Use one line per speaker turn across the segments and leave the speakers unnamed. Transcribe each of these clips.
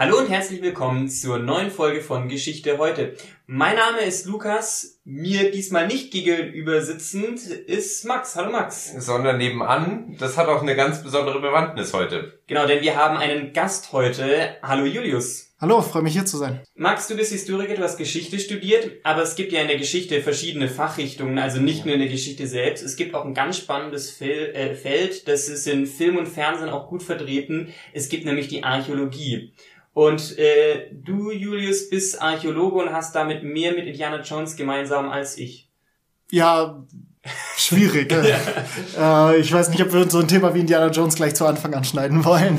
Hallo und herzlich willkommen zur neuen Folge von Geschichte heute. Mein Name ist Lukas. Mir diesmal nicht gegenüber sitzend ist Max. Hallo Max.
Sondern nebenan. Das hat auch eine ganz besondere Bewandtnis heute.
Genau, denn wir haben einen Gast heute. Hallo Julius.
Hallo, freue mich hier zu sein.
Max, du bist Historiker, du hast Geschichte studiert, aber es gibt ja in der Geschichte verschiedene Fachrichtungen, also nicht nur in der Geschichte selbst. Es gibt auch ein ganz spannendes Fel äh, Feld, das ist in Film und Fernsehen auch gut vertreten. Es gibt nämlich die Archäologie. Und äh, du, Julius, bist Archäologe und hast damit mehr mit Indiana Jones gemeinsam als ich.
Ja, schwierig. äh, ich weiß nicht, ob wir so ein Thema wie Indiana Jones gleich zu Anfang anschneiden wollen.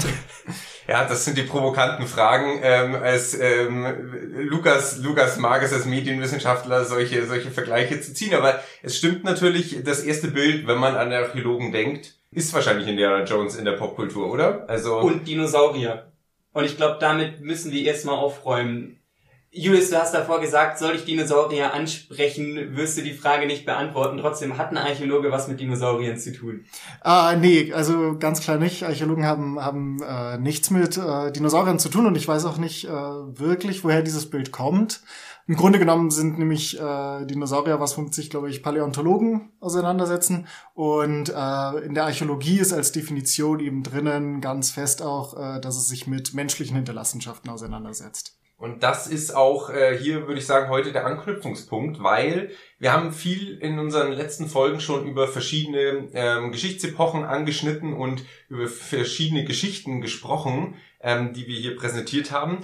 Ja, das sind die provokanten Fragen. Ähm, als ähm, Lukas, Lukas mag es als Medienwissenschaftler, solche, solche Vergleiche zu ziehen. Aber es stimmt natürlich, das erste Bild, wenn man an Archäologen denkt, ist wahrscheinlich Indiana Jones in der Popkultur, oder?
Also und Dinosaurier. Und ich glaube, damit müssen wir erstmal aufräumen. Julius, du hast davor gesagt, soll ich Dinosaurier ansprechen, wirst du die Frage nicht beantworten. Trotzdem hat ein Archäologe was mit Dinosauriern zu tun.
Ah, nee, also ganz klar nicht. Archäologen haben, haben äh, nichts mit äh, Dinosauriern zu tun und ich weiß auch nicht äh, wirklich, woher dieses Bild kommt. Im Grunde genommen sind nämlich äh, Dinosaurier, was womit sich, glaube ich, Paläontologen auseinandersetzen. Und äh, in der Archäologie ist als Definition eben drinnen ganz fest auch, äh, dass es sich mit menschlichen Hinterlassenschaften auseinandersetzt.
Und das ist auch äh, hier, würde ich sagen, heute der Anknüpfungspunkt, weil wir haben viel in unseren letzten Folgen schon über verschiedene ähm, Geschichtsepochen angeschnitten und über verschiedene Geschichten gesprochen, ähm, die wir hier präsentiert haben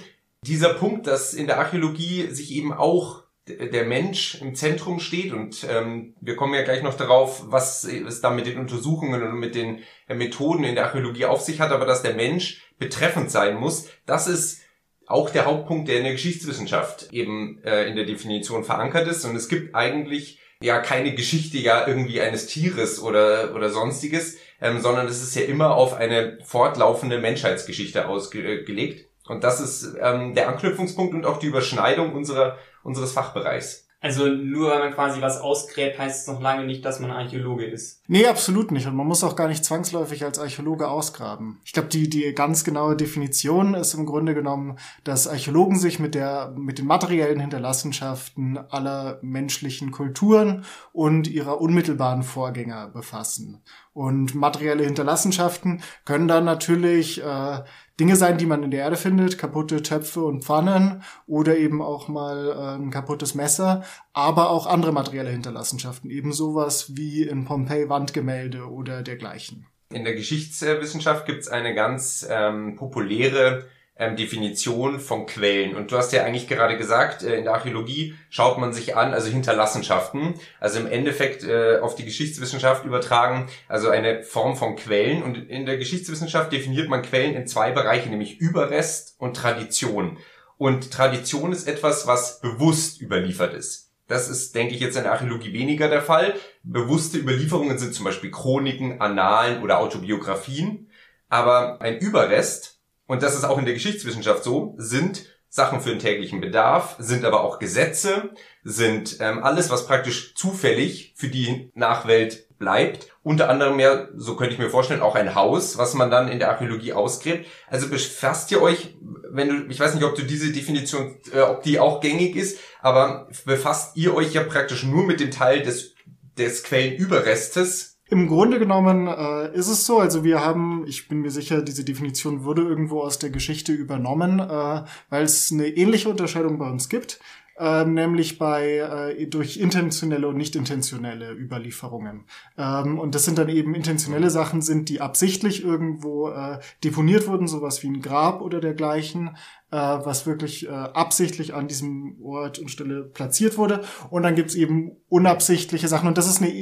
dieser Punkt, dass in der Archäologie sich eben auch der Mensch im Zentrum steht und ähm, wir kommen ja gleich noch darauf, was es da mit den Untersuchungen und mit den äh, Methoden in der Archäologie auf sich hat, aber dass der Mensch betreffend sein muss, das ist auch der Hauptpunkt, der in der Geschichtswissenschaft eben äh, in der Definition verankert ist. Und es gibt eigentlich ja keine Geschichte ja irgendwie eines Tieres oder oder sonstiges, ähm, sondern es ist ja immer auf eine fortlaufende Menschheitsgeschichte ausgelegt und das ist ähm, der Anknüpfungspunkt und auch die Überschneidung unserer, unseres Fachbereichs.
Also nur weil man quasi was ausgräbt, heißt es noch lange nicht, dass man Archäologe ist.
Nee, absolut nicht. Und man muss auch gar nicht zwangsläufig als Archäologe ausgraben. Ich glaube, die, die ganz genaue Definition ist im Grunde genommen, dass Archäologen sich mit der, mit den materiellen Hinterlassenschaften aller menschlichen Kulturen und ihrer unmittelbaren Vorgänger befassen. Und materielle Hinterlassenschaften können dann natürlich äh, Dinge sein, die man in der Erde findet, kaputte Töpfe und Pfannen oder eben auch mal äh, ein kaputtes Messer, aber auch andere materielle Hinterlassenschaften, eben sowas wie in Pompeii Wandgemälde oder dergleichen.
In der Geschichtswissenschaft gibt es eine ganz ähm, populäre ähm, Definition von Quellen. Und du hast ja eigentlich gerade gesagt, äh, in der Archäologie schaut man sich an, also Hinterlassenschaften, also im Endeffekt äh, auf die Geschichtswissenschaft übertragen, also eine Form von Quellen. Und in der Geschichtswissenschaft definiert man Quellen in zwei Bereiche, nämlich Überrest und Tradition. Und Tradition ist etwas, was bewusst überliefert ist. Das ist, denke ich, jetzt in der Archäologie weniger der Fall. Bewusste Überlieferungen sind zum Beispiel Chroniken, Annalen oder Autobiografien. Aber ein Überrest und das ist auch in der Geschichtswissenschaft so, sind Sachen für den täglichen Bedarf, sind aber auch Gesetze, sind ähm, alles, was praktisch zufällig für die Nachwelt bleibt. Unter anderem ja, so könnte ich mir vorstellen, auch ein Haus, was man dann in der Archäologie ausgräbt. Also befasst ihr euch, wenn du, ich weiß nicht, ob du diese Definition, äh, ob die auch gängig ist, aber befasst ihr euch ja praktisch nur mit dem Teil des, des Quellenüberrestes
im Grunde genommen äh, ist es so, also wir haben, ich bin mir sicher, diese Definition wurde irgendwo aus der Geschichte übernommen, äh, weil es eine ähnliche Unterscheidung bei uns gibt, äh, nämlich bei äh, durch intentionelle und nicht intentionelle Überlieferungen. Ähm, und das sind dann eben intentionelle Sachen sind, die absichtlich irgendwo äh, deponiert wurden, sowas wie ein Grab oder dergleichen, äh, was wirklich absichtlich an diesem Ort und Stelle platziert wurde. Und dann gibt's eben unabsichtliche Sachen. Und das ist eine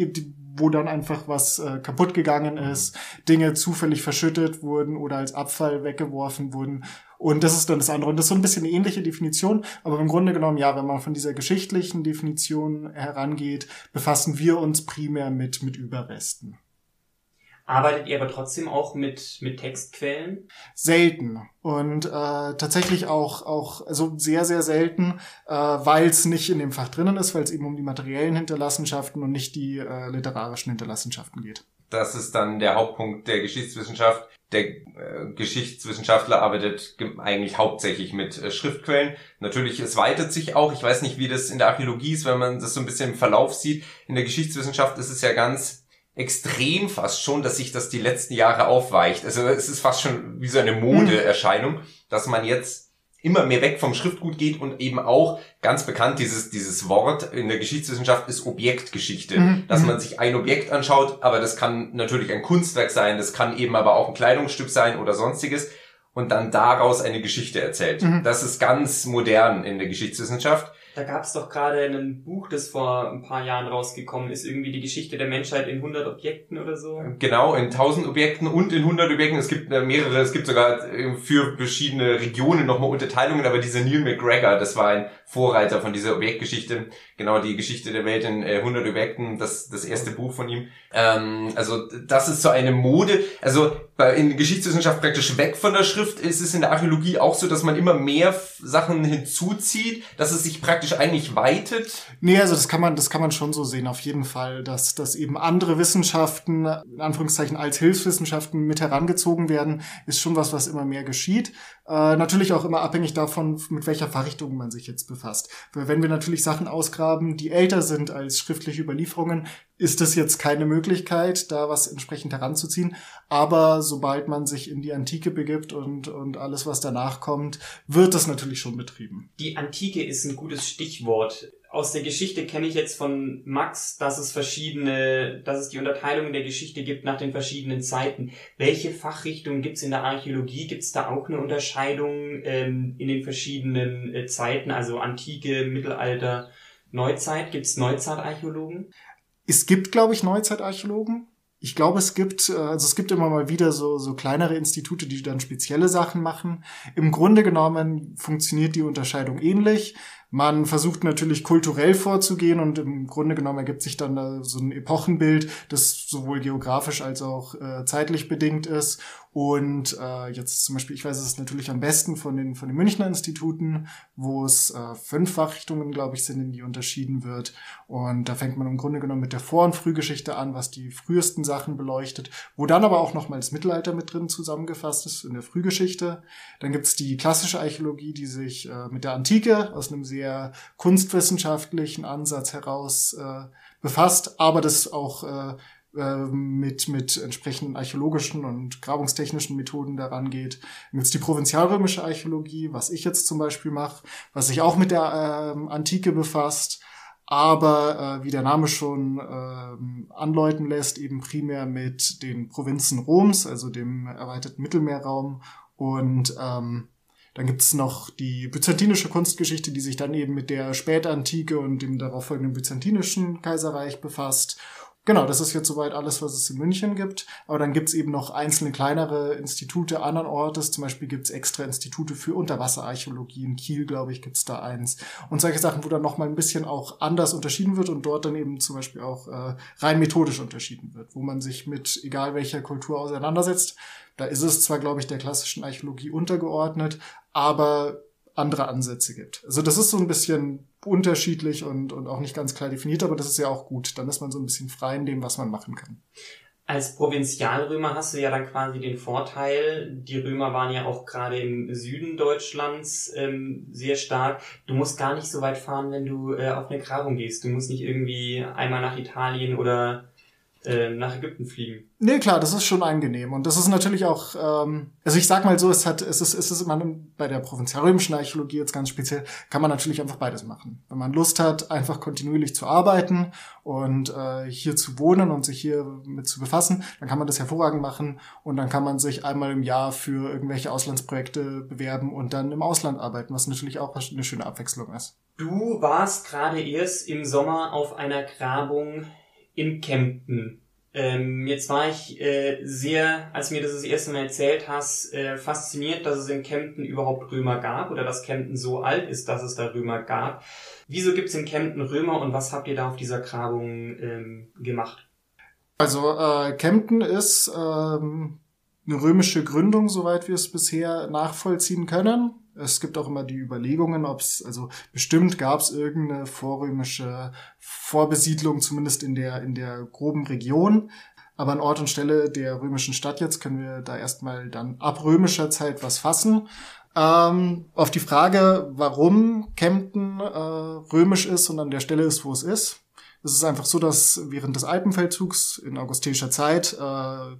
wo dann einfach was äh, kaputt gegangen ist, Dinge zufällig verschüttet wurden oder als Abfall weggeworfen wurden. Und das ist dann das andere. Und das ist so ein bisschen eine ähnliche Definition, aber im Grunde genommen, ja, wenn man von dieser geschichtlichen Definition herangeht, befassen wir uns primär mit, mit Überresten.
Arbeitet ihr aber trotzdem auch mit, mit Textquellen?
Selten. Und äh, tatsächlich auch, auch also sehr, sehr selten, äh, weil es nicht in dem Fach drinnen ist, weil es eben um die materiellen Hinterlassenschaften und nicht die äh, literarischen Hinterlassenschaften geht.
Das ist dann der Hauptpunkt der Geschichtswissenschaft, der äh, Geschichtswissenschaftler arbeitet eigentlich hauptsächlich mit äh, Schriftquellen. Natürlich, es weitet sich auch. Ich weiß nicht, wie das in der Archäologie ist, wenn man das so ein bisschen im Verlauf sieht. In der Geschichtswissenschaft ist es ja ganz extrem fast schon, dass sich das die letzten Jahre aufweicht. Also es ist fast schon wie so eine Modeerscheinung, dass man jetzt immer mehr weg vom Schriftgut geht und eben auch ganz bekannt dieses, dieses Wort in der Geschichtswissenschaft ist Objektgeschichte, mhm. dass man sich ein Objekt anschaut, aber das kann natürlich ein Kunstwerk sein, das kann eben aber auch ein Kleidungsstück sein oder sonstiges und dann daraus eine Geschichte erzählt. Mhm. Das ist ganz modern in der Geschichtswissenschaft.
Da gab es doch gerade ein Buch, das vor ein paar Jahren rausgekommen ist, irgendwie die Geschichte der Menschheit in 100 Objekten oder so.
Genau, in 1000 Objekten und in 100 Objekten. Es gibt äh, mehrere, es gibt sogar äh, für verschiedene Regionen nochmal Unterteilungen, aber dieser Neil McGregor, das war ein Vorreiter von dieser Objektgeschichte. Genau, die Geschichte der Welt in 100 äh, Objekten, das, das erste Buch von ihm. Ähm, also das ist so eine Mode. Also in Geschichtswissenschaft praktisch weg von der Schrift ist es in der Archäologie auch so, dass man immer mehr Sachen hinzuzieht, dass es sich praktisch eigentlich weitet.
Nee, also das kann man, das kann man schon so sehen, auf jeden Fall, dass, dass eben andere Wissenschaften, in Anführungszeichen als Hilfswissenschaften mit herangezogen werden, ist schon was, was immer mehr geschieht. Äh, natürlich auch immer abhängig davon, mit welcher Fachrichtung man sich jetzt befasst. Wenn wir natürlich Sachen ausgraben, die älter sind als schriftliche Überlieferungen, ist es jetzt keine Möglichkeit, da was entsprechend heranzuziehen. Aber sobald man sich in die Antike begibt und, und alles, was danach kommt, wird das natürlich schon betrieben.
Die Antike ist ein gutes Stichwort aus der Geschichte kenne ich jetzt von Max, dass es verschiedene, dass es die Unterteilung der Geschichte gibt nach den verschiedenen Zeiten. Welche Fachrichtungen gibt es in der Archäologie? Gibt es da auch eine Unterscheidung ähm, in den verschiedenen äh, Zeiten, also Antike, Mittelalter, Neuzeit? Gibt es Neuzeitarchäologen?
Es gibt, glaube ich, Neuzeitarchäologen. Ich glaube, es gibt, äh, also es gibt immer mal wieder so, so kleinere Institute, die dann spezielle Sachen machen. Im Grunde genommen funktioniert die Unterscheidung ähnlich. Man versucht natürlich kulturell vorzugehen und im Grunde genommen ergibt sich dann so ein Epochenbild, das sowohl geografisch als auch äh, zeitlich bedingt ist. Und äh, jetzt zum Beispiel, ich weiß es natürlich am besten von den, von den Münchner Instituten, wo es äh, fünf Fachrichtungen, glaube ich, sind, in die unterschieden wird. Und da fängt man im Grunde genommen mit der Vor- und Frühgeschichte an, was die frühesten Sachen beleuchtet, wo dann aber auch nochmal das Mittelalter mit drin zusammengefasst ist in der Frühgeschichte. Dann gibt's die klassische Archäologie, die sich äh, mit der Antike aus einem sehr kunstwissenschaftlichen Ansatz heraus äh, befasst, aber das auch äh, äh, mit, mit entsprechenden archäologischen und grabungstechnischen Methoden daran geht. Jetzt die provinzialrömische Archäologie, was ich jetzt zum Beispiel mache, was sich auch mit der ähm, Antike befasst, aber äh, wie der Name schon äh, andeuten lässt, eben primär mit den Provinzen Roms, also dem erweiterten Mittelmeerraum und ähm, dann gibt's noch die byzantinische Kunstgeschichte, die sich dann eben mit der Spätantike und dem darauffolgenden byzantinischen Kaiserreich befasst. Genau, das ist jetzt soweit alles, was es in München gibt. Aber dann gibt's eben noch einzelne kleinere Institute anderen Ortes. Zum Beispiel gibt's extra Institute für Unterwasserarchäologie. In Kiel, glaube ich, gibt's da eins. Und solche Sachen, wo dann noch mal ein bisschen auch anders unterschieden wird und dort dann eben zum Beispiel auch äh, rein methodisch unterschieden wird, wo man sich mit egal welcher Kultur auseinandersetzt. Da ist es zwar, glaube ich, der klassischen Archäologie untergeordnet, aber andere Ansätze gibt. Also das ist so ein bisschen unterschiedlich und, und auch nicht ganz klar definiert, aber das ist ja auch gut. Dann ist man so ein bisschen frei in dem, was man machen kann.
Als Provinzialrömer hast du ja dann quasi den Vorteil, die Römer waren ja auch gerade im Süden Deutschlands ähm, sehr stark. Du musst gar nicht so weit fahren, wenn du äh, auf eine Grabung gehst. Du musst nicht irgendwie einmal nach Italien oder äh, nach Ägypten fliegen.
Nee, klar, das ist schon angenehm. Und das ist natürlich auch, ähm, also ich sag mal so, es hat, es ist, es ist immer bei der provinzialrömischen Archäologie jetzt ganz speziell, kann man natürlich einfach beides machen. Wenn man Lust hat, einfach kontinuierlich zu arbeiten und äh, hier zu wohnen und sich hier mit zu befassen, dann kann man das hervorragend machen und dann kann man sich einmal im Jahr für irgendwelche Auslandsprojekte bewerben und dann im Ausland arbeiten, was natürlich auch eine schöne Abwechslung ist.
Du warst gerade erst im Sommer auf einer Grabung in Kempten. Ähm, jetzt war ich äh, sehr, als mir das das erste Mal erzählt hast, äh, fasziniert, dass es in Kempten überhaupt Römer gab oder dass Kempten so alt ist, dass es da Römer gab. Wieso gibt es in Kempten Römer und was habt ihr da auf dieser Grabung ähm, gemacht?
Also äh, Kempten ist ähm, eine römische Gründung, soweit wir es bisher nachvollziehen können. Es gibt auch immer die Überlegungen, ob es, also bestimmt gab es irgendeine vorrömische Vorbesiedlung, zumindest in der, in der groben Region. Aber an Ort und Stelle der römischen Stadt jetzt können wir da erstmal dann ab römischer Zeit was fassen. Ähm, auf die Frage, warum Kempten äh, römisch ist und an der Stelle ist, wo es ist. Es ist einfach so, dass während des Alpenfeldzugs in augustischer Zeit äh,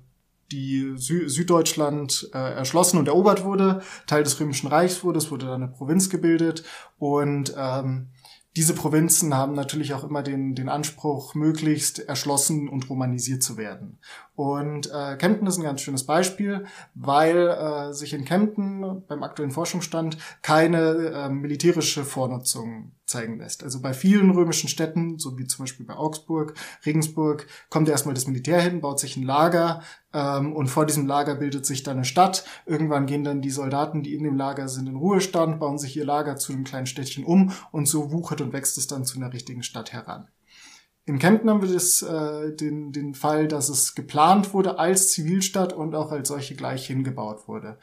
die Sü Süddeutschland äh, erschlossen und erobert wurde, Teil des Römischen Reichs wurde, es wurde dann eine Provinz gebildet und ähm, diese Provinzen haben natürlich auch immer den, den Anspruch, möglichst erschlossen und romanisiert zu werden. Und äh, Kempten ist ein ganz schönes Beispiel, weil äh, sich in Kempten beim aktuellen Forschungsstand keine äh, militärische Vornutzung zeigen lässt. Also bei vielen römischen Städten, so wie zum Beispiel bei Augsburg, Regensburg, kommt erstmal das Militär hin, baut sich ein Lager ähm, und vor diesem Lager bildet sich dann eine Stadt. Irgendwann gehen dann die Soldaten, die in dem Lager sind, in Ruhestand, bauen sich ihr Lager zu einem kleinen Städtchen um und so wuchert und wächst es dann zu einer richtigen Stadt heran. In Kempten haben wir das, äh, den, den Fall, dass es geplant wurde als Zivilstadt und auch als solche gleich hingebaut wurde.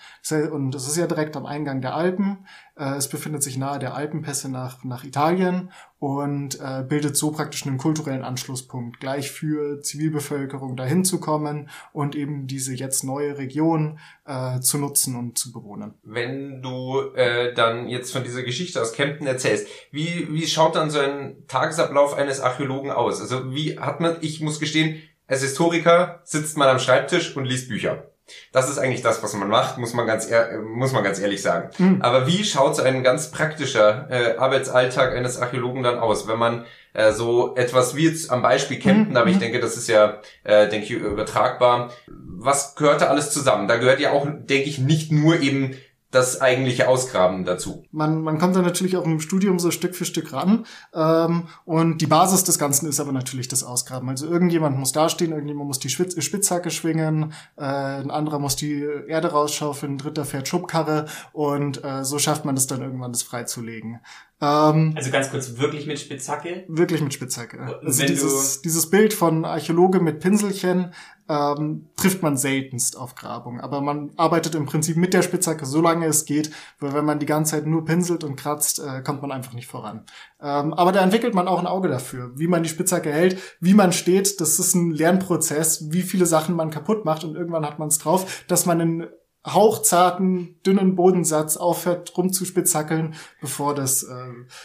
Und das ist ja direkt am Eingang der Alpen. Äh, es befindet sich nahe der Alpenpässe nach, nach Italien und äh, bildet so praktisch einen kulturellen Anschlusspunkt, gleich für Zivilbevölkerung dahin zu kommen und eben diese jetzt neue Region äh, zu nutzen und zu bewohnen.
Wenn du äh, dann jetzt von dieser Geschichte aus Kempten erzählst, wie, wie schaut dann so ein Tagesablauf eines Archäologen aus? Also wie hat man, ich muss gestehen, als Historiker sitzt man am Schreibtisch und liest Bücher. Das ist eigentlich das, was man macht, muss man ganz, muss man ganz ehrlich sagen. Mhm. Aber wie schaut so ein ganz praktischer äh, Arbeitsalltag eines Archäologen dann aus, wenn man äh, so etwas wie jetzt am Beispiel Kempten, mhm. aber ich mhm. denke, das ist ja, äh, denke ich, übertragbar. Was gehört da alles zusammen? Da gehört ja auch, denke ich, nicht nur eben das eigentliche Ausgraben dazu.
Man, man kommt dann natürlich auch im Studium so Stück für Stück ran. Ähm, und die Basis des Ganzen ist aber natürlich das Ausgraben. Also irgendjemand muss dastehen, irgendjemand muss die Spitz Spitzhacke schwingen, äh, ein anderer muss die Erde rausschaufeln, ein dritter fährt Schubkarre und äh, so schafft man es dann irgendwann, das freizulegen.
Ähm, also ganz kurz, wirklich mit Spitzhacke?
Wirklich mit Spitzhacke. Also dieses, dieses Bild von Archäologe mit Pinselchen ähm, trifft man seltenst auf Grabung. Aber man arbeitet im Prinzip mit der Spitzhacke, solange es geht, weil wenn man die ganze Zeit nur pinselt und kratzt, äh, kommt man einfach nicht voran. Ähm, aber da entwickelt man auch ein Auge dafür, wie man die Spitzhacke hält, wie man steht. Das ist ein Lernprozess, wie viele Sachen man kaputt macht und irgendwann hat man es drauf, dass man in hauchzarten, dünnen Bodensatz aufhört rumzuspitzhackeln, bevor das äh,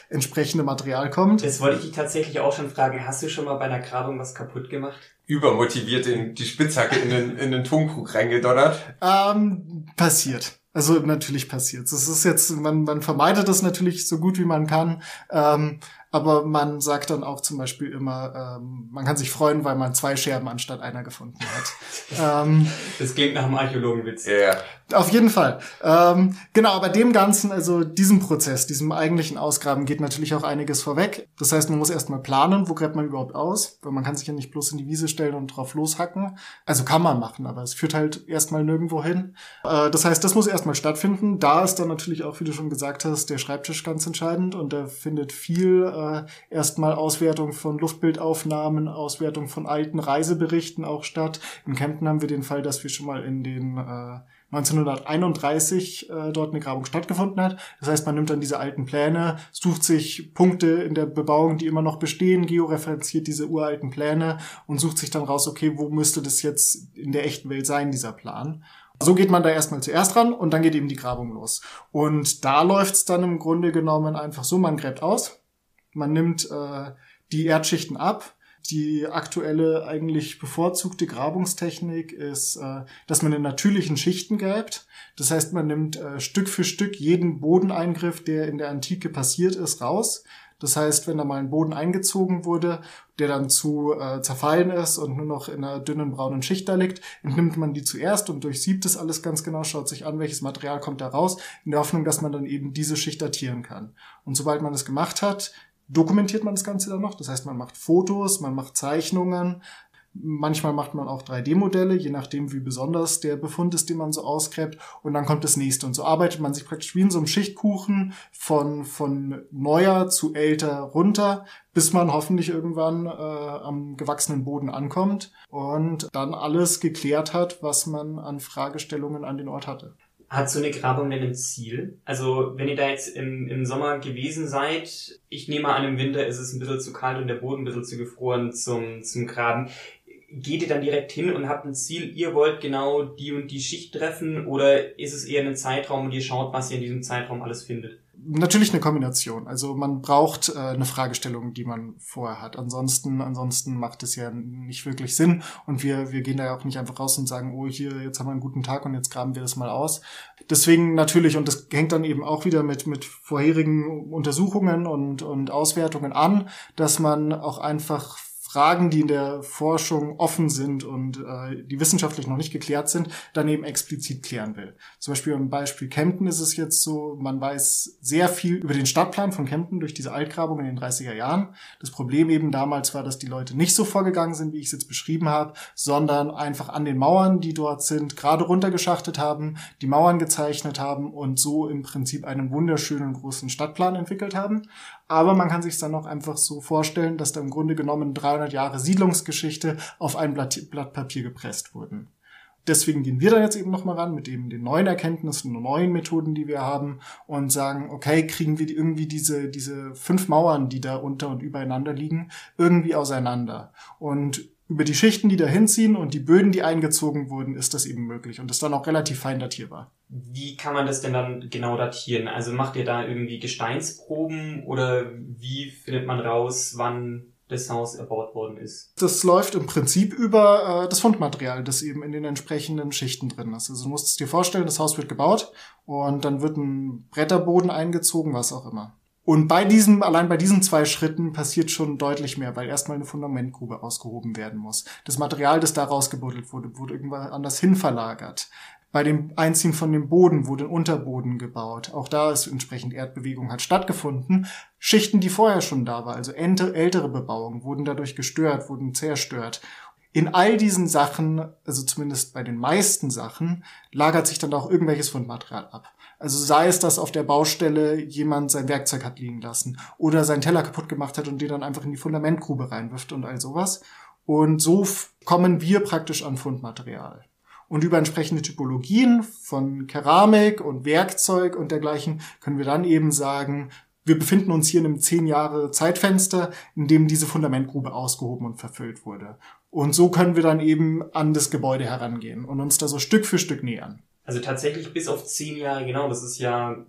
entsprechende Material kommt.
Das wollte ich dich tatsächlich auch schon fragen. Hast du schon mal bei einer Grabung was kaputt gemacht?
Übermotiviert in die Spitzhacke in den, in den Tonkrug reingedonnert?
Ähm, passiert. Also natürlich passiert. Das ist jetzt, man, man vermeidet das natürlich so gut wie man kann. Ähm, aber man sagt dann auch zum Beispiel immer, ähm, man kann sich freuen, weil man zwei Scherben anstatt einer gefunden hat.
ähm, das klingt nach einem Archäologenwitz.
Ja. Yeah.
Auf jeden Fall. Ähm, genau, aber dem Ganzen, also diesem Prozess, diesem eigentlichen Ausgraben geht natürlich auch einiges vorweg. Das heißt, man muss erstmal planen, wo gräbt man überhaupt aus, weil man kann sich ja nicht bloß in die Wiese stellen und drauf loshacken. Also kann man machen, aber es führt halt erstmal nirgendwo hin. Äh, das heißt, das muss erstmal stattfinden. Da ist dann natürlich auch, wie du schon gesagt hast, der Schreibtisch ganz entscheidend und da findet viel äh, erstmal Auswertung von Luftbildaufnahmen, Auswertung von alten Reiseberichten auch statt. In Kempten haben wir den Fall, dass wir schon mal in den äh, 1931 äh, dort eine Grabung stattgefunden hat. Das heißt, man nimmt dann diese alten Pläne, sucht sich Punkte in der Bebauung, die immer noch bestehen, georeferenziert diese uralten Pläne und sucht sich dann raus, okay, wo müsste das jetzt in der echten Welt sein, dieser Plan. So geht man da erstmal zuerst ran und dann geht eben die Grabung los. Und da läuft's dann im Grunde genommen einfach so, man gräbt aus, man nimmt äh, die Erdschichten ab, die aktuelle eigentlich bevorzugte Grabungstechnik ist, äh, dass man in natürlichen Schichten gräbt. Das heißt, man nimmt äh, Stück für Stück jeden Bodeneingriff, der in der Antike passiert ist, raus. Das heißt, wenn da mal ein Boden eingezogen wurde, der dann zu äh, zerfallen ist und nur noch in einer dünnen braunen Schicht da liegt, entnimmt man die zuerst und durchsiebt das alles ganz genau, schaut sich an, welches Material kommt da raus, in der Hoffnung, dass man dann eben diese Schicht datieren kann. Und sobald man das gemacht hat, dokumentiert man das Ganze dann noch. Das heißt, man macht Fotos, man macht Zeichnungen, Manchmal macht man auch 3D-Modelle, je nachdem, wie besonders der Befund ist, den man so ausgräbt. Und dann kommt das nächste. Und so arbeitet man sich praktisch wie in so einem Schichtkuchen von, von neuer zu älter runter, bis man hoffentlich irgendwann äh, am gewachsenen Boden ankommt und dann alles geklärt hat, was man an Fragestellungen an den Ort hatte.
Hat so eine Grabung denn ein Ziel? Also, wenn ihr da jetzt im, im Sommer gewesen seid, ich nehme an, im Winter ist es ein bisschen zu kalt und der Boden ein bisschen zu gefroren zum, zum Graben. geht ihr dann direkt hin und habt ein Ziel, ihr wollt genau die und die Schicht treffen oder ist es eher ein Zeitraum und ihr schaut, was ihr in diesem Zeitraum alles findet?
Natürlich eine Kombination. Also man braucht äh, eine Fragestellung, die man vorher hat. Ansonsten, ansonsten macht es ja nicht wirklich Sinn. Und wir, wir gehen da ja auch nicht einfach raus und sagen, oh, hier, jetzt haben wir einen guten Tag und jetzt graben wir das mal aus. Deswegen natürlich, und das hängt dann eben auch wieder mit, mit vorherigen Untersuchungen und, und Auswertungen an, dass man auch einfach Fragen, die in der Forschung offen sind und äh, die wissenschaftlich noch nicht geklärt sind, dann eben explizit klären will. Zum Beispiel im Beispiel Kempten ist es jetzt so, man weiß sehr viel über den Stadtplan von Kempten durch diese Altgrabung in den 30er Jahren. Das Problem eben damals war, dass die Leute nicht so vorgegangen sind, wie ich es jetzt beschrieben habe, sondern einfach an den Mauern, die dort sind, gerade runtergeschachtet haben, die Mauern gezeichnet haben und so im Prinzip einen wunderschönen großen Stadtplan entwickelt haben. Aber man kann sich dann auch einfach so vorstellen, dass da im Grunde genommen 300 Jahre Siedlungsgeschichte auf ein Blatt, Blatt Papier gepresst wurden. Deswegen gehen wir da jetzt eben nochmal ran mit eben den neuen Erkenntnissen und neuen Methoden, die wir haben und sagen, okay, kriegen wir irgendwie diese, diese fünf Mauern, die da unter und übereinander liegen, irgendwie auseinander. Und über die Schichten, die da hinziehen und die Böden, die eingezogen wurden, ist das eben möglich und ist dann auch relativ fein datierbar.
Wie kann man das denn dann genau datieren? Also macht ihr da irgendwie Gesteinsproben oder wie findet man raus, wann das Haus erbaut worden ist?
Das läuft im Prinzip über äh, das Fundmaterial, das eben in den entsprechenden Schichten drin ist. Also du musst es dir vorstellen, das Haus wird gebaut und dann wird ein Bretterboden eingezogen, was auch immer. Und bei diesem, allein bei diesen zwei Schritten passiert schon deutlich mehr, weil erstmal eine Fundamentgrube ausgehoben werden muss. Das Material, das da rausgebuddelt wurde, wurde irgendwann anders hin verlagert. Bei dem Einziehen von dem Boden wurde ein Unterboden gebaut. Auch da ist entsprechend Erdbewegung hat stattgefunden. Schichten, die vorher schon da waren, also ältere Bebauung, wurden dadurch gestört, wurden zerstört. In all diesen Sachen, also zumindest bei den meisten Sachen, lagert sich dann auch irgendwelches Fundmaterial ab. Also sei es, dass auf der Baustelle jemand sein Werkzeug hat liegen lassen oder seinen Teller kaputt gemacht hat und den dann einfach in die Fundamentgrube reinwirft und all sowas. Und so kommen wir praktisch an Fundmaterial. Und über entsprechende Typologien von Keramik und Werkzeug und dergleichen können wir dann eben sagen, wir befinden uns hier in einem zehn Jahre Zeitfenster, in dem diese Fundamentgrube ausgehoben und verfüllt wurde. Und so können wir dann eben an das Gebäude herangehen und uns da so Stück für Stück nähern.
Also tatsächlich bis auf zehn Jahre, genau, das ist ja.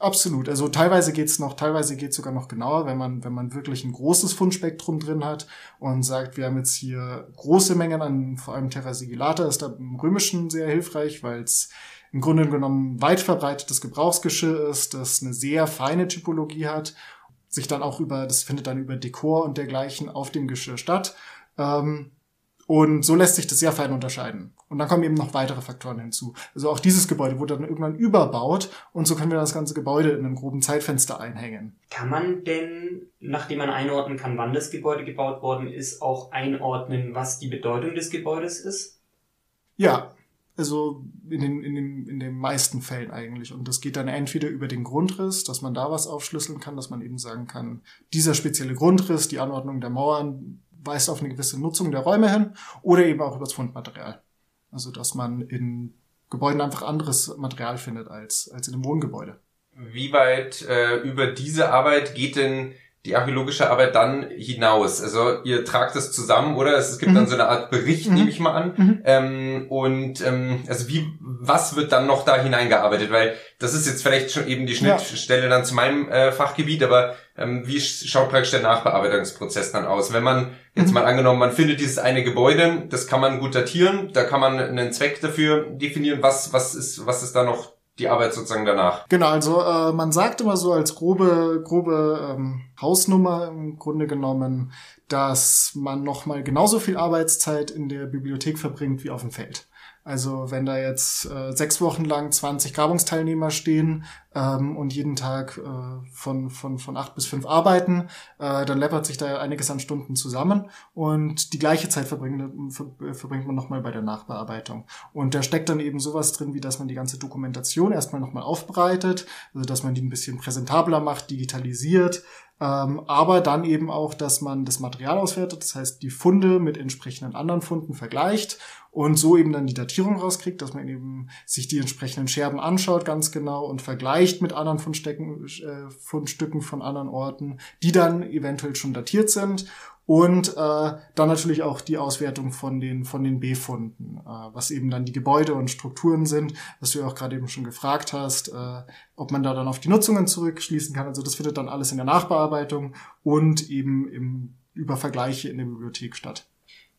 Absolut. Also teilweise geht's noch, teilweise geht's sogar noch genauer, wenn man, wenn man wirklich ein großes Fundspektrum drin hat und sagt, wir haben jetzt hier große Mengen an, vor allem Terra sigillata ist da im Römischen sehr hilfreich, weil es im Grunde genommen weit verbreitetes Gebrauchsgeschirr ist, das eine sehr feine Typologie hat, sich dann auch über, das findet dann über Dekor und dergleichen auf dem Geschirr statt. Ähm, und so lässt sich das sehr fein unterscheiden. Und dann kommen eben noch weitere Faktoren hinzu. Also auch dieses Gebäude wurde dann irgendwann überbaut und so können wir das ganze Gebäude in einem groben Zeitfenster einhängen.
Kann man denn, nachdem man einordnen kann, wann das Gebäude gebaut worden ist, auch einordnen, was die Bedeutung des Gebäudes ist?
Ja, also in den, in, den, in den meisten Fällen eigentlich. Und das geht dann entweder über den Grundriss, dass man da was aufschlüsseln kann, dass man eben sagen kann, dieser spezielle Grundriss, die Anordnung der Mauern, weist auf eine gewisse Nutzung der Räume hin oder eben auch über das Fundmaterial. Also dass man in Gebäuden einfach anderes Material findet als, als in einem Wohngebäude.
Wie weit äh, über diese Arbeit geht denn die archäologische Arbeit dann hinaus? Also ihr tragt es zusammen, oder? Es gibt mhm. dann so eine Art Bericht, mhm. nehme ich mal an. Mhm. Ähm, und ähm, also wie, was wird dann noch da hineingearbeitet? Weil das ist jetzt vielleicht schon eben die Schnittstelle ja. dann zu meinem äh, Fachgebiet, aber ähm, wie schaut praktisch der Nachbearbeitungsprozess dann aus? Wenn man jetzt mhm. mal angenommen, man findet dieses eine Gebäude, das kann man gut datieren, da kann man einen Zweck dafür definieren, was, was ist, was ist da noch die Arbeit sozusagen danach.
Genau, also äh, man sagt immer so als grobe, grobe ähm, Hausnummer im Grunde genommen, dass man nochmal genauso viel Arbeitszeit in der Bibliothek verbringt wie auf dem Feld. Also wenn da jetzt äh, sechs Wochen lang 20 Grabungsteilnehmer stehen ähm, und jeden Tag äh, von, von, von acht bis fünf arbeiten, äh, dann läppert sich da einiges an Stunden zusammen und die gleiche Zeit verbringt, ver, verbringt man nochmal bei der Nachbearbeitung. Und da steckt dann eben sowas drin, wie dass man die ganze Dokumentation erstmal nochmal aufbereitet, also dass man die ein bisschen präsentabler macht, digitalisiert, ähm, aber dann eben auch, dass man das Material auswertet, das heißt die Funde mit entsprechenden anderen Funden vergleicht und so eben dann die Datierung rauskriegt, dass man eben sich die entsprechenden Scherben anschaut ganz genau und vergleicht mit anderen Fundstücken, äh, Fundstücken von anderen Orten, die dann eventuell schon datiert sind und äh, dann natürlich auch die Auswertung von den von den Befunden, äh, was eben dann die Gebäude und Strukturen sind, was du ja auch gerade eben schon gefragt hast, äh, ob man da dann auf die Nutzungen zurückschließen kann. Also das findet dann alles in der Nachbearbeitung und eben im, über Vergleiche in der Bibliothek statt.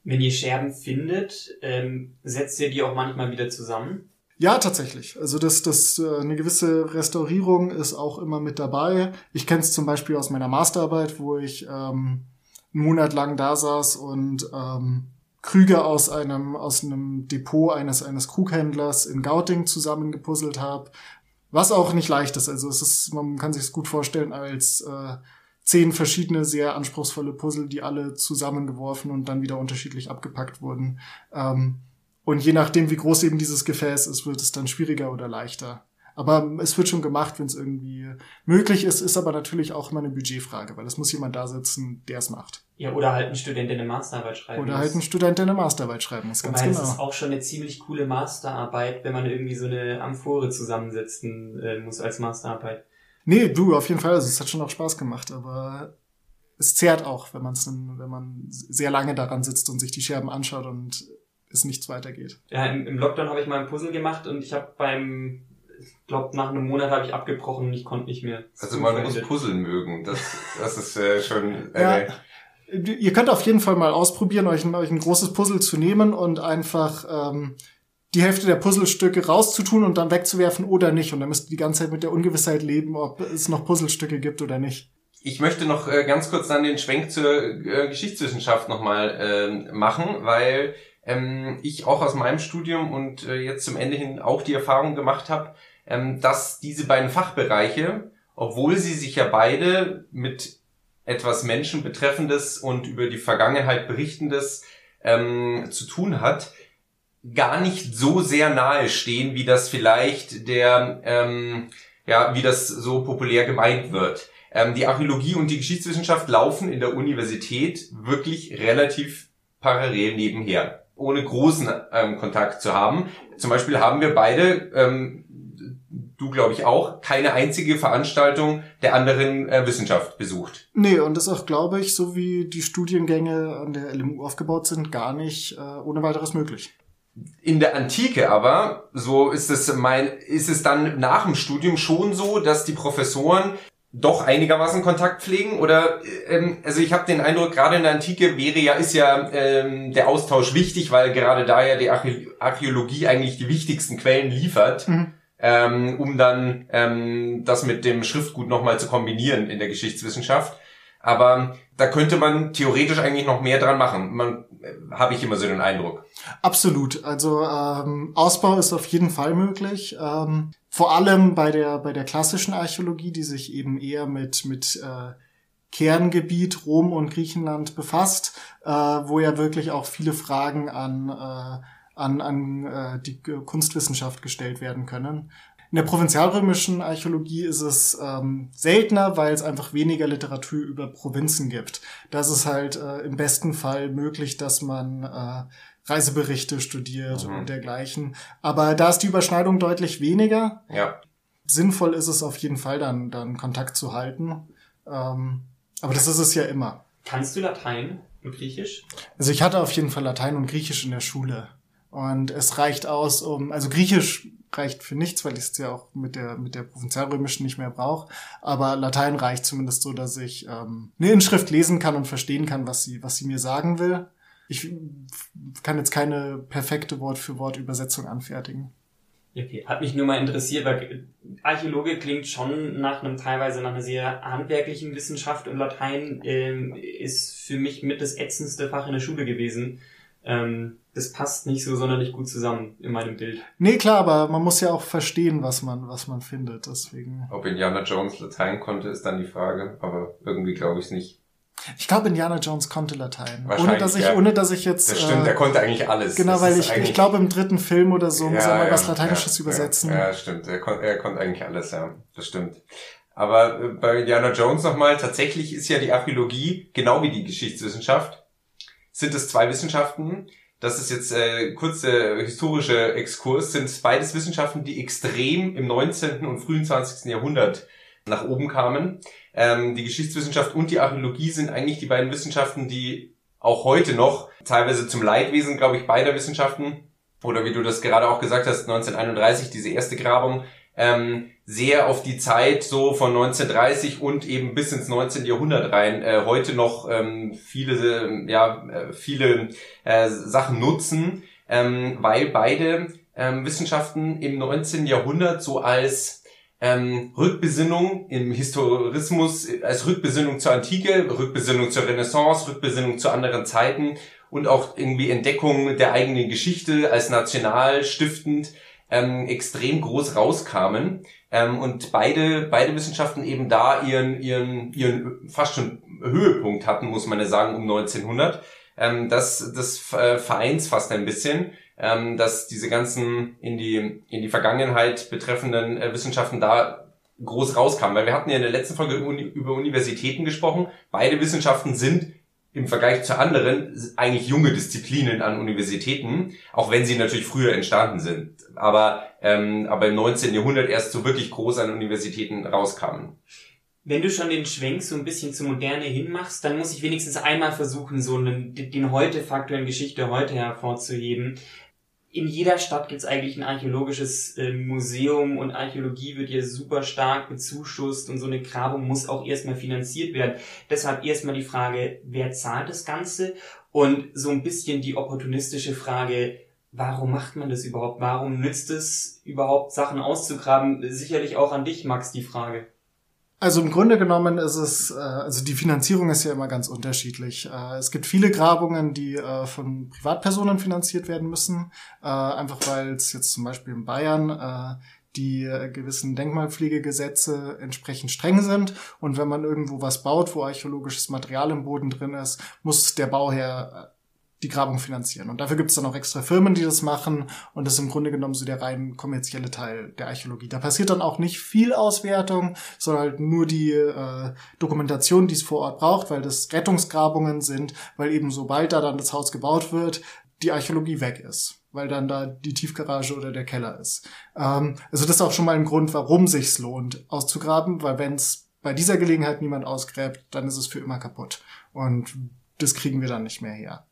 Wenn ihr Scherben findet, ähm, setzt ihr die auch manchmal wieder zusammen?
Ja, tatsächlich. Also das, das äh, eine gewisse Restaurierung ist auch immer mit dabei. Ich kenne es zum Beispiel aus meiner Masterarbeit, wo ich ähm, einen Monat lang da saß und ähm, Krüge aus einem aus einem Depot eines eines Krughändlers in Gauting zusammengepuzzelt habe, was auch nicht leicht ist. Also es ist, man kann sich es gut vorstellen als äh, zehn verschiedene sehr anspruchsvolle Puzzle, die alle zusammengeworfen und dann wieder unterschiedlich abgepackt wurden. Ähm, und je nachdem, wie groß eben dieses Gefäß ist, wird es dann schwieriger oder leichter. Aber es wird schon gemacht, wenn es irgendwie möglich ist, ist aber natürlich auch immer eine Budgetfrage, weil es muss jemand da sitzen, der es macht.
Ja, oder halt ein Student, der eine Masterarbeit schreiben
Oder muss. halt ein Student, der eine Masterarbeit schreiben muss,
ganz Wobei, genau. Das ist auch schon eine ziemlich coole Masterarbeit, wenn man irgendwie so eine Amphore zusammensetzen äh, muss als Masterarbeit.
Nee, du, auf jeden Fall. Also es hat schon auch Spaß gemacht, aber es zehrt auch, wenn man es wenn man sehr lange daran sitzt und sich die Scherben anschaut und es nichts weitergeht.
Ja, im, im Lockdown habe ich mal ein Puzzle gemacht und ich habe beim ich glaube, nach einem Monat habe ich abgebrochen und ich konnte nicht mehr.
Also man muss Puzzle mögen. Das, das ist äh, schon. Äh, ja.
Ihr könnt auf jeden Fall mal ausprobieren, euch ein, euch ein großes Puzzle zu nehmen und einfach ähm, die Hälfte der Puzzlestücke rauszutun und dann wegzuwerfen oder nicht. Und dann müsst ihr die ganze Zeit mit der Ungewissheit leben, ob es noch Puzzlestücke gibt oder nicht.
Ich möchte noch äh, ganz kurz dann den Schwenk zur äh, Geschichtswissenschaft nochmal äh, machen, weil ähm, ich auch aus meinem Studium und äh, jetzt zum Ende hin auch die Erfahrung gemacht habe, ähm, dass diese beiden Fachbereiche, obwohl sie sich ja beide mit etwas Menschenbetreffendes und über die Vergangenheit berichtendes ähm, zu tun hat, gar nicht so sehr nahe stehen, wie das vielleicht der, ähm, ja, wie das so populär gemeint wird. Ähm, die Archäologie und die Geschichtswissenschaft laufen in der Universität wirklich relativ parallel nebenher, ohne großen ähm, Kontakt zu haben. Zum Beispiel haben wir beide ähm, du glaube ich auch, keine einzige Veranstaltung der anderen äh, Wissenschaft besucht.
Nee, und das auch, glaube ich, so wie die Studiengänge an der LMU aufgebaut sind, gar nicht äh, ohne weiteres möglich.
In der Antike aber, so ist es mein, ist es dann nach dem Studium schon so, dass die Professoren doch einigermaßen Kontakt pflegen oder ähm, also ich habe den Eindruck gerade in der Antike wäre ja ist ja ähm, der Austausch wichtig weil gerade da ja die Archäologie eigentlich die wichtigsten Quellen liefert mhm ähm, um dann ähm, das mit dem Schriftgut nochmal zu kombinieren in der Geschichtswissenschaft. Aber da könnte man theoretisch eigentlich noch mehr dran machen. Man äh, habe ich immer so den Eindruck.
Absolut. Also ähm, Ausbau ist auf jeden Fall möglich. Ähm, vor allem bei der bei der klassischen Archäologie, die sich eben eher mit mit äh, Kerngebiet Rom und Griechenland befasst, äh, wo ja wirklich auch viele Fragen an äh, an, an äh, die Kunstwissenschaft gestellt werden können. In der provinzialrömischen Archäologie ist es ähm, seltener, weil es einfach weniger Literatur über Provinzen gibt. Das ist halt äh, im besten Fall möglich, dass man äh, Reiseberichte studiert mhm. und dergleichen. Aber da ist die Überschneidung deutlich weniger.
Ja.
Sinnvoll ist es auf jeden Fall, dann, dann Kontakt zu halten. Ähm, aber das ist es ja immer.
Kannst du Latein und Griechisch?
Also ich hatte auf jeden Fall Latein und Griechisch in der Schule. Und es reicht aus, um, also Griechisch reicht für nichts, weil ich es ja auch mit der, mit der Provinzialrömischen nicht mehr brauche. Aber Latein reicht zumindest so, dass ich ähm, eine Inschrift lesen kann und verstehen kann, was sie, was sie mir sagen will. Ich kann jetzt keine perfekte Wort für Wort Übersetzung anfertigen.
Okay, hat mich nur mal interessiert, weil Archäologe klingt schon nach einem teilweise nach einer sehr handwerklichen Wissenschaft und Latein ähm, ist für mich mit das ätzendste Fach in der Schule gewesen. Ähm, das passt nicht so sonderlich gut zusammen in meinem Bild.
Nee, klar, aber man muss ja auch verstehen, was man, was man findet, deswegen.
Ob Indiana Jones Latein konnte, ist dann die Frage, aber irgendwie glaube ich es nicht.
Ich glaube, Indiana Jones konnte Latein. Ohne dass ich, ja. ohne dass ich jetzt.
Das stimmt, äh, er konnte eigentlich alles.
Genau, das weil ich, ich glaube, im dritten Film oder so ja, muss er mal ja, was Lateinisches übersetzen.
Ja, ja, stimmt. Er, kon er konnte eigentlich alles, ja. Das stimmt. Aber äh, bei Indiana Jones nochmal, tatsächlich ist ja die Archäologie, genau wie die Geschichtswissenschaft, sind es zwei Wissenschaften, das ist jetzt äh, kurze historische Exkurs, sind beides Wissenschaften, die extrem im 19. und frühen 20. Jahrhundert nach oben kamen. Ähm, die Geschichtswissenschaft und die Archäologie sind eigentlich die beiden Wissenschaften, die auch heute noch teilweise zum Leidwesen, glaube ich, beider Wissenschaften oder wie du das gerade auch gesagt hast, 1931 diese erste Grabung ähm, sehr auf die Zeit so von 1930 und eben bis ins 19. Jahrhundert rein äh, heute noch ähm, viele ja äh, viele äh, Sachen nutzen, ähm, weil beide ähm, Wissenschaften im 19. Jahrhundert so als ähm, Rückbesinnung im Historismus, als Rückbesinnung zur Antike, Rückbesinnung zur Renaissance, Rückbesinnung zu anderen Zeiten und auch irgendwie Entdeckung der eigenen Geschichte als national stiftend ähm, extrem groß rauskamen ähm, und beide beide Wissenschaften eben da ihren ihren ihren fast schon Höhepunkt hatten, muss man ja sagen, um 1900. Ähm, das das äh, vereins fast ein bisschen, ähm, dass diese ganzen in die in die Vergangenheit betreffenden äh, Wissenschaften da groß rauskamen, weil wir hatten ja in der letzten Folge über Universitäten gesprochen. Beide Wissenschaften sind im Vergleich zu anderen eigentlich junge Disziplinen an Universitäten, auch wenn sie natürlich früher entstanden sind, aber, ähm, aber im 19. Jahrhundert erst so wirklich groß an Universitäten rauskamen.
Wenn du schon den Schwenk so ein bisschen zur Moderne hinmachst, dann muss ich wenigstens einmal versuchen, so einen, den Heute-Faktor in Geschichte heute hervorzuheben in jeder Stadt gibt's eigentlich ein archäologisches äh, Museum und Archäologie wird hier super stark bezuschusst und so eine Grabung muss auch erstmal finanziert werden. Deshalb erstmal die Frage, wer zahlt das Ganze? Und so ein bisschen die opportunistische Frage, warum macht man das überhaupt? Warum nützt es überhaupt, Sachen auszugraben? Sicherlich auch an dich, Max, die Frage.
Also im Grunde genommen ist es, äh, also die Finanzierung ist ja immer ganz unterschiedlich. Äh, es gibt viele Grabungen, die äh, von Privatpersonen finanziert werden müssen, äh, einfach weil es jetzt zum Beispiel in Bayern äh, die gewissen Denkmalpflegegesetze entsprechend streng sind. Und wenn man irgendwo was baut, wo archäologisches Material im Boden drin ist, muss der Bauherr die Grabung finanzieren. Und dafür gibt es dann auch extra Firmen, die das machen. Und das ist im Grunde genommen so der rein kommerzielle Teil der Archäologie. Da passiert dann auch nicht viel Auswertung, sondern halt nur die äh, Dokumentation, die es vor Ort braucht, weil das Rettungsgrabungen sind, weil eben sobald da dann das Haus gebaut wird, die Archäologie weg ist weil dann da die Tiefgarage oder der Keller ist. Ähm, also das ist auch schon mal ein Grund, warum sich's lohnt, auszugraben, weil wenn es bei dieser Gelegenheit niemand ausgräbt, dann ist es für immer kaputt. Und das kriegen wir dann nicht mehr her.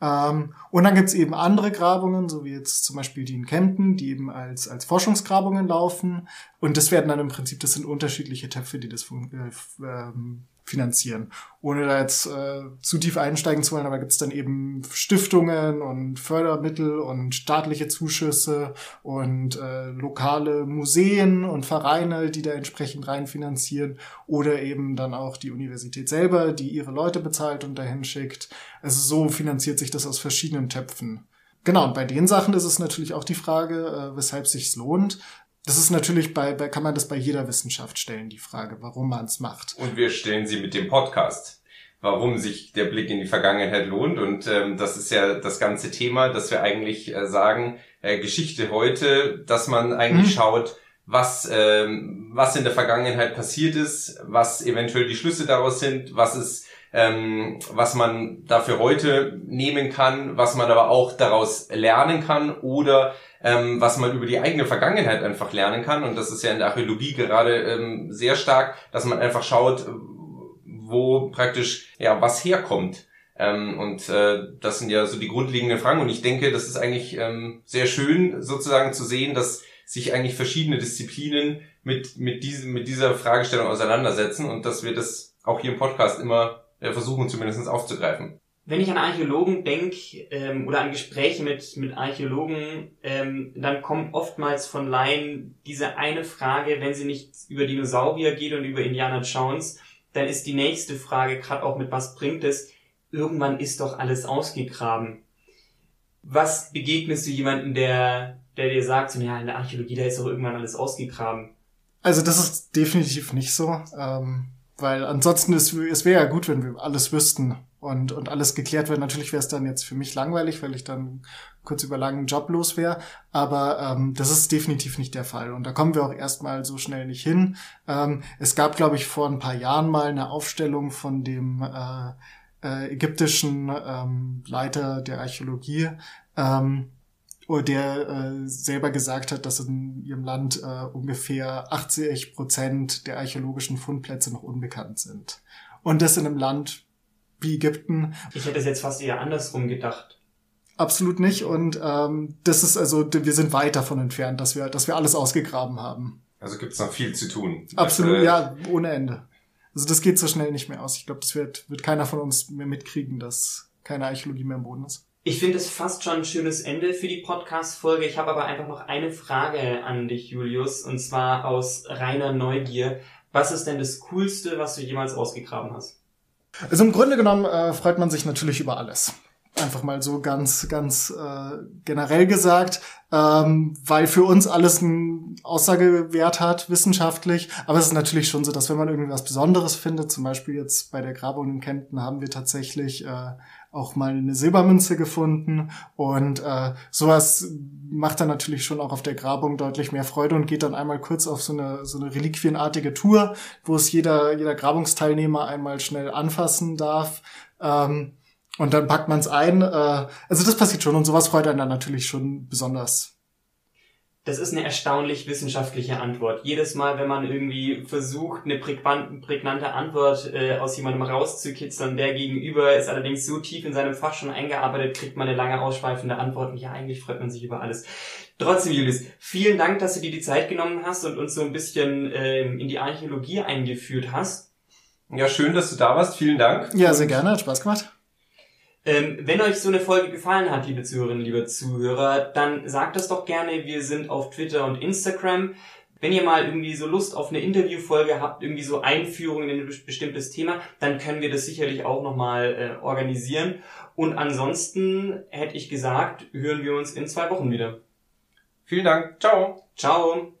Ähm, und dann gibt's eben andere Grabungen, so wie jetzt zum Beispiel die in Kempten, die eben als, als Forschungsgrabungen laufen. Und das werden dann im Prinzip, das sind unterschiedliche Töpfe, die das äh, ähm, finanzieren. Ohne da jetzt äh, zu tief einsteigen zu wollen, aber gibt es dann eben Stiftungen und Fördermittel und staatliche Zuschüsse und äh, lokale Museen und Vereine, die da entsprechend rein finanzieren oder eben dann auch die Universität selber, die ihre Leute bezahlt und dahin schickt. Also so finanziert sich das aus verschiedenen Töpfen. Genau, und bei den Sachen ist es natürlich auch die Frage, äh, weshalb sich's lohnt. Das ist natürlich bei, bei, kann man das bei jeder Wissenschaft stellen, die Frage, warum man es macht.
Und wir stellen sie mit dem Podcast, warum sich der Blick in die Vergangenheit lohnt. Und ähm, das ist ja das ganze Thema, dass wir eigentlich äh, sagen, äh, Geschichte heute, dass man eigentlich mhm. schaut, was, ähm, was in der Vergangenheit passiert ist, was eventuell die Schlüsse daraus sind, was ist ähm, was man dafür heute nehmen kann, was man aber auch daraus lernen kann oder ähm, was man über die eigene Vergangenheit einfach lernen kann. Und das ist ja in der Archäologie gerade ähm, sehr stark, dass man einfach schaut, wo praktisch ja was herkommt. Ähm, und äh, das sind ja so die grundlegenden Fragen. Und ich denke, das ist eigentlich ähm, sehr schön, sozusagen zu sehen, dass sich eigentlich verschiedene Disziplinen mit, mit, diesem, mit dieser Fragestellung auseinandersetzen und dass wir das auch hier im Podcast immer äh, versuchen zumindest aufzugreifen.
Wenn ich an Archäologen denke ähm, oder an Gespräche mit, mit Archäologen, ähm, dann kommt oftmals von Laien diese eine Frage, wenn sie nicht über Dinosaurier geht und über Indiana Jones, dann ist die nächste Frage, gerade auch mit was bringt es, irgendwann ist doch alles ausgegraben. Was begegnest du jemanden, der, der dir sagt, so, ja, in der Archäologie, da ist doch irgendwann alles ausgegraben?
Also das ist definitiv nicht so. Ähm weil ansonsten ist es wäre ja gut, wenn wir alles wüssten und, und alles geklärt wird. Natürlich wäre es dann jetzt für mich langweilig, weil ich dann kurz über langen Job los wäre. Aber ähm, das ist definitiv nicht der Fall. Und da kommen wir auch erstmal so schnell nicht hin. Ähm, es gab, glaube ich, vor ein paar Jahren mal eine Aufstellung von dem äh, äh, ägyptischen ähm, Leiter der Archäologie, ähm, der äh, selber gesagt hat, dass in ihrem Land äh, ungefähr 80 Prozent der archäologischen Fundplätze noch unbekannt sind. Und das in einem Land wie Ägypten.
Ich hätte es jetzt fast eher andersrum gedacht.
Absolut nicht. Und ähm, das ist also, wir sind weit davon entfernt, dass wir, dass wir alles ausgegraben haben.
Also gibt es noch viel zu tun.
Absolut, äh, ja, ohne Ende. Also das geht so schnell nicht mehr aus. Ich glaube, das wird, wird keiner von uns mehr mitkriegen, dass keine Archäologie mehr im Boden ist.
Ich finde es fast schon ein schönes Ende für die Podcast-Folge. Ich habe aber einfach noch eine Frage an dich, Julius, und zwar aus reiner Neugier. Was ist denn das Coolste, was du jemals ausgegraben hast?
Also im Grunde genommen äh, freut man sich natürlich über alles einfach mal so ganz, ganz äh, generell gesagt, ähm, weil für uns alles einen Aussagewert hat, wissenschaftlich. Aber es ist natürlich schon so, dass wenn man irgendwas Besonderes findet, zum Beispiel jetzt bei der Grabung in Kempten haben wir tatsächlich äh, auch mal eine Silbermünze gefunden und äh, sowas macht dann natürlich schon auch auf der Grabung deutlich mehr Freude und geht dann einmal kurz auf so eine so eine reliquienartige Tour, wo es jeder jeder Grabungsteilnehmer einmal schnell anfassen darf. Ähm, und dann packt man es ein. Äh, also das passiert schon und sowas freut einen dann natürlich schon besonders.
Das ist eine erstaunlich wissenschaftliche Antwort. Jedes Mal, wenn man irgendwie versucht, eine prägnante Antwort äh, aus jemandem rauszukitzeln, der gegenüber ist allerdings so tief in seinem Fach schon eingearbeitet, kriegt man eine lange ausschweifende Antwort. Und ja, eigentlich freut man sich über alles. Trotzdem, Julius, vielen Dank, dass du dir die Zeit genommen hast und uns so ein bisschen äh, in die Archäologie eingeführt hast.
Ja, schön, dass du da warst. Vielen Dank.
Ja, sehr gerne. Hat Spaß gemacht.
Ähm, wenn euch so eine Folge gefallen hat, liebe Zuhörerinnen, liebe Zuhörer, dann sagt das doch gerne. Wir sind auf Twitter und Instagram. Wenn ihr mal irgendwie so Lust auf eine Interviewfolge habt, irgendwie so Einführungen in ein bestimmtes Thema, dann können wir das sicherlich auch nochmal äh, organisieren. Und ansonsten hätte ich gesagt, hören wir uns in zwei Wochen wieder.
Vielen Dank. Ciao.
Ciao.